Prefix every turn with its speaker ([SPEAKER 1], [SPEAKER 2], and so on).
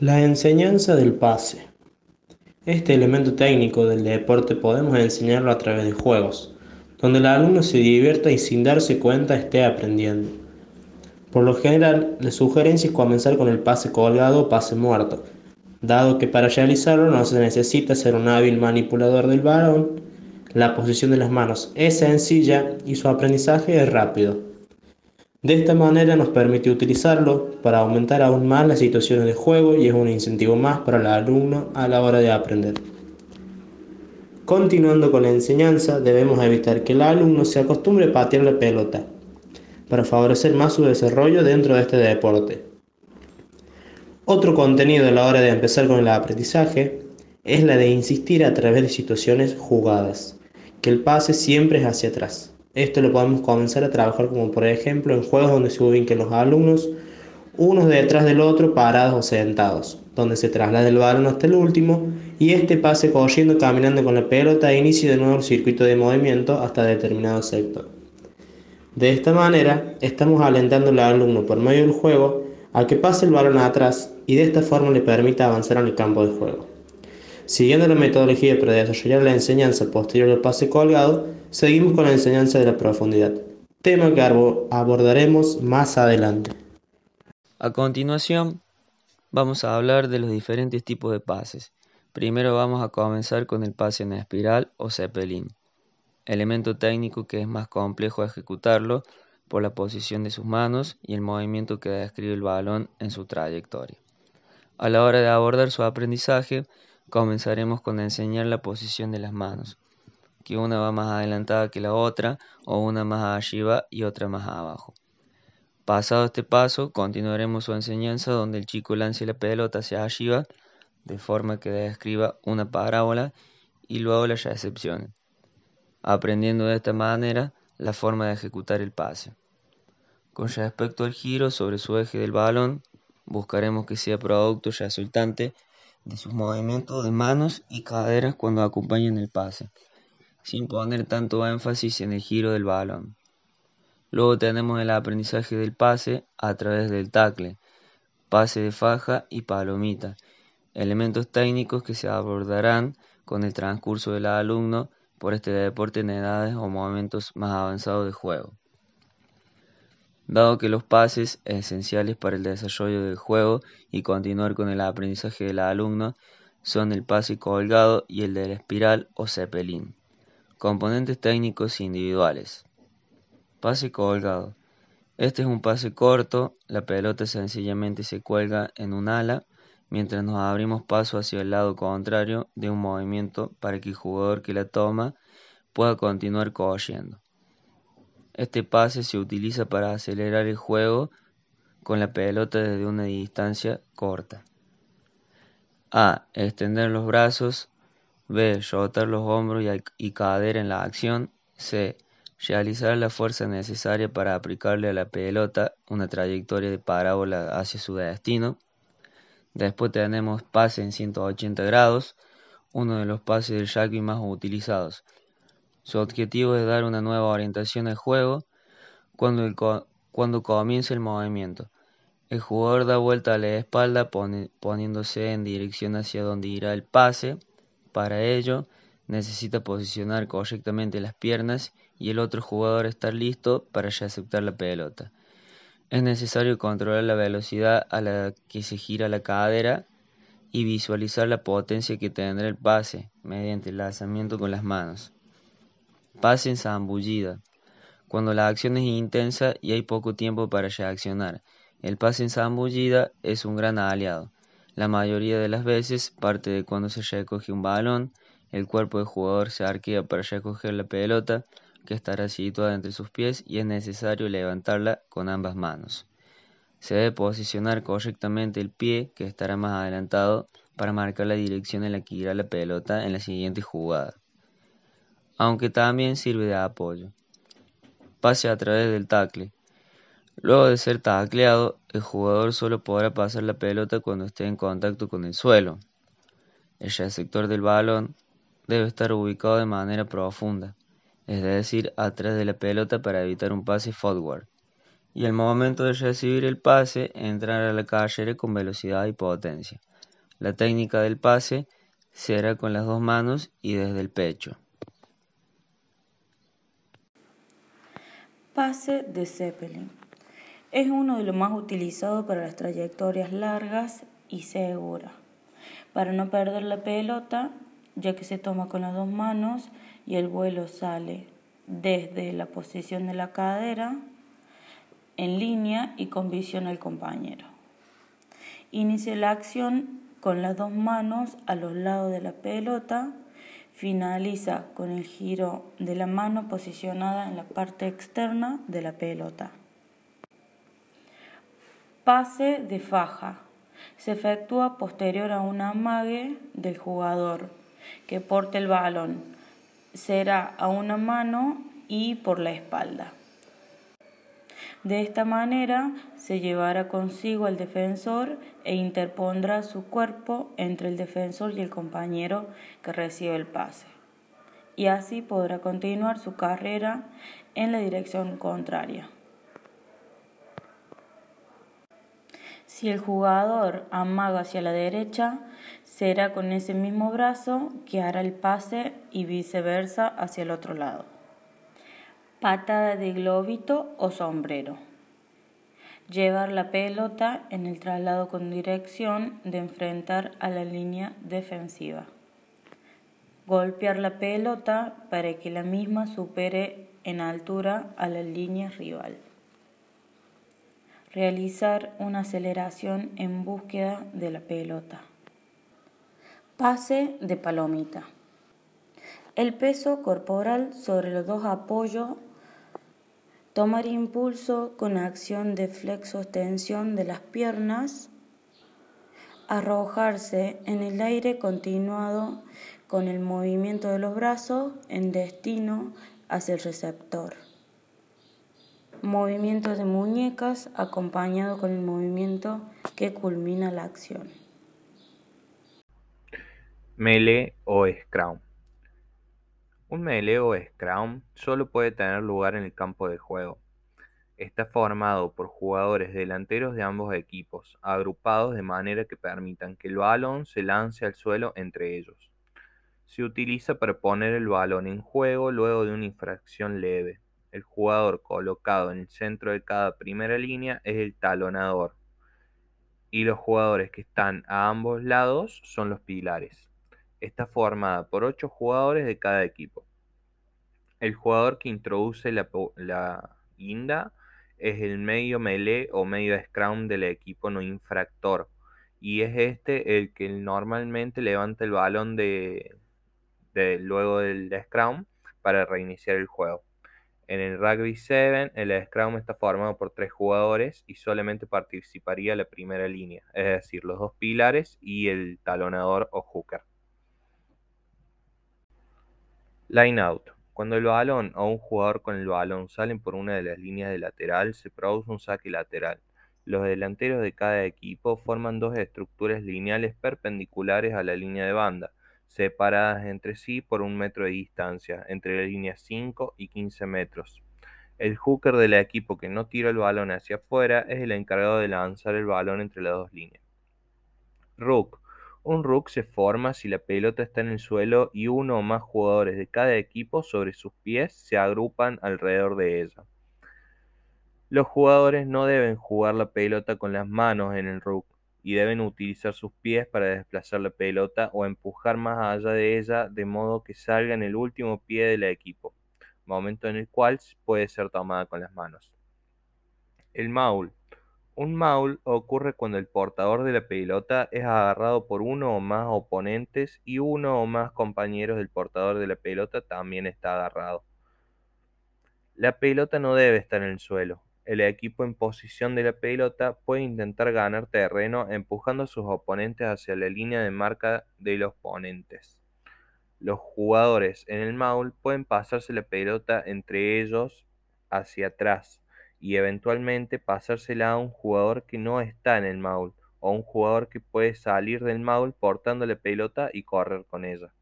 [SPEAKER 1] La enseñanza del pase. Este elemento técnico del deporte podemos enseñarlo a través de juegos, donde el alumno se divierta y sin darse cuenta esté aprendiendo. Por lo general, la sugerencia es comenzar con el pase colgado o pase muerto, dado que para realizarlo no se necesita ser un hábil manipulador del balón, la posición de las manos es sencilla y su aprendizaje es rápido. De esta manera nos permite utilizarlo para aumentar aún más las situaciones de juego y es un incentivo más para el alumno a la hora de aprender. Continuando con la enseñanza, debemos evitar que el alumno se acostumbre a patear la pelota para favorecer más su desarrollo dentro de este deporte. Otro contenido a la hora de empezar con el aprendizaje es la de insistir a través de situaciones jugadas, que el pase siempre es hacia atrás. Esto lo podemos comenzar a trabajar como por ejemplo en juegos donde se ubiquen los alumnos unos detrás del otro parados o sentados, donde se traslada el balón hasta el último y este pase corriendo caminando con la pelota e inicie de nuevo el circuito de movimiento hasta determinado sector. De esta manera estamos alentando al alumno por medio del juego a que pase el balón atrás y de esta forma le permita avanzar en el campo de juego. Siguiendo la metodología para desarrollar la enseñanza posterior al pase colgado, seguimos con la enseñanza de la profundidad, tema que abordaremos más adelante.
[SPEAKER 2] A continuación, vamos a hablar de los diferentes tipos de pases. Primero vamos a comenzar con el pase en espiral o zeppelin, elemento técnico que es más complejo ejecutarlo por la posición de sus manos y el movimiento que describe el balón en su trayectoria. A la hora de abordar su aprendizaje, Comenzaremos con enseñar la posición de las manos, que una va más adelantada que la otra, o una más arriba y otra más abajo. Pasado este paso, continuaremos su enseñanza donde el chico lance la pelota hacia arriba, de forma que describa una parábola y luego la recepcione, aprendiendo de esta manera la forma de ejecutar el pase. Con respecto al giro sobre su eje del balón, buscaremos que sea producto resultante de sus movimientos de manos y caderas cuando acompañan el pase, sin poner tanto énfasis en el giro del balón. Luego tenemos el aprendizaje del pase a través del tackle, pase de faja y palomita, elementos técnicos que se abordarán con el transcurso del alumno por este deporte en edades o momentos más avanzados de juego. Dado que los pases esenciales para el desarrollo del juego y continuar con el aprendizaje del alumno son el pase colgado y el de la espiral o zeppelin. Componentes técnicos individuales. Pase colgado. Este es un pase corto, la pelota sencillamente se cuelga en un ala mientras nos abrimos paso hacia el lado contrario de un movimiento para que el jugador que la toma pueda continuar corriendo. Este pase se utiliza para acelerar el juego con la pelota desde una distancia corta. A. Extender los brazos. B. Rotar los hombros y, cadera en la acción. C. Realizar la fuerza necesaria para aplicarle a la pelota una trayectoria de parábola hacia su destino. Después tenemos pase en 180 grados, uno de los pases del rugby más utilizados. Su objetivo es dar una nueva orientación al juego cuando, cuando comienza el movimiento. El jugador da vuelta a la espalda poniéndose en dirección hacia donde irá el pase. Para ello, necesita posicionar correctamente las piernas y el otro jugador estar listo para aceptar la pelota. Es necesario controlar la velocidad a la que se gira la cadera y visualizar la potencia que tendrá el pase mediante el lanzamiento con las manos. Pase zambullida. Cuando la acción es intensa y hay poco tiempo para reaccionar, el pase en zambullida es un gran aliado. La mayoría de las veces parte de cuando se recoge un balón, el cuerpo del jugador se arquea para recoger la pelota, que estará situada entre sus pies y es necesario levantarla con ambas manos. Se debe posicionar correctamente el pie, que estará más adelantado, para marcar la dirección en la que irá la pelota en la siguiente jugada aunque también sirve de apoyo. Pase a través del tackle. Luego de ser tacleado, el jugador solo podrá pasar la pelota cuando esté en contacto con el suelo. El receptor del balón debe estar ubicado de manera profunda, es decir, atrás de la pelota para evitar un pase forward, y al momento de recibir el pase entrar a la carrera con velocidad y potencia. La técnica del pase será con las dos manos y desde el pecho.
[SPEAKER 3] Pase de Zeppelin. Es uno de los más utilizados para las trayectorias largas y seguras. Para no perder la pelota, ya que se toma con las dos manos y el vuelo sale desde la posición de la cadera en línea y con visión al compañero. Inicia la acción con las dos manos a los lados de la pelota, finaliza con el giro de la mano posicionada en la parte externa de la pelota. Pase de faja. Se efectúa posterior a un amague del jugador que porte el balón. Será a una mano y por la espalda. De esta manera se llevará consigo al defensor e interpondrá su cuerpo entre el defensor y el compañero que recibe el pase. Y así podrá continuar su carrera en la dirección contraria. Si el jugador amaga hacia la derecha, será con ese mismo brazo que hará el pase y viceversa hacia el otro lado. Patada de globito o sombrero. Llevar la pelota en el traslado con dirección de enfrentar a la línea defensiva. Golpear la pelota para que la misma supere en altura a la línea rival. Realizar una aceleración en búsqueda de la pelota. Pase de palomita. El peso corporal sobre los dos apoyos Tomar impulso con acción de flexo-extensión de las piernas. Arrojarse en el aire continuado con el movimiento de los brazos en destino hacia el receptor. Movimiento de muñecas acompañado con el movimiento que culmina la acción.
[SPEAKER 4] Melee o Scrum. Un melee o scrum solo puede tener lugar en el campo de juego. Está formado por jugadores delanteros de ambos equipos, agrupados de manera que permitan que el balón se lance al suelo entre ellos. Se utiliza para poner el balón en juego luego de una infracción leve. El jugador colocado en el centro de cada primera línea es el talonador y los jugadores que están a ambos lados son los pilares. Está formada por ocho jugadores de cada equipo. El jugador que introduce la, guinda es el medio melee o medio scrum del equipo no infractor y es este el que normalmente levanta el balón de, luego del scrum para reiniciar el juego. En el Rugby 7, el Scrum está formado por tres jugadores y solamente participaría la primera línea, es decir, los dos pilares y el talonador o hooker. Line out. Cuando el balón o un jugador con el balón salen por una de las líneas de lateral, se produce un saque lateral. Los delanteros de cada equipo forman dos estructuras lineales perpendiculares a la línea de banda, separadas entre sí por un metro de distancia, entre las líneas 5 y 15 metros. El hooker del equipo que no tira el balón hacia afuera es el encargado de lanzar el balón entre las dos líneas. Rook un rook se forma si la pelota está en el suelo y uno o más jugadores de cada equipo sobre sus pies se agrupan alrededor de ella. Los jugadores no deben jugar la pelota con las manos en el rook y deben utilizar sus pies para desplazar la pelota o empujar más allá de ella de modo que salga en el último pie del equipo, momento en el cual puede ser tomada con las manos. El maul un maul ocurre cuando el portador de la pelota es agarrado por uno o más oponentes y uno o más compañeros del portador de la pelota también está agarrado. La pelota no debe estar en el suelo. El equipo en posición de la pelota puede intentar ganar terreno empujando a sus oponentes hacia la línea de marca de los oponentes. Los jugadores en el maul pueden pasarse la pelota entre ellos hacia atrás y eventualmente pasársela a un jugador que no está en el maul o un jugador que puede salir del maul portando la pelota y correr con ella.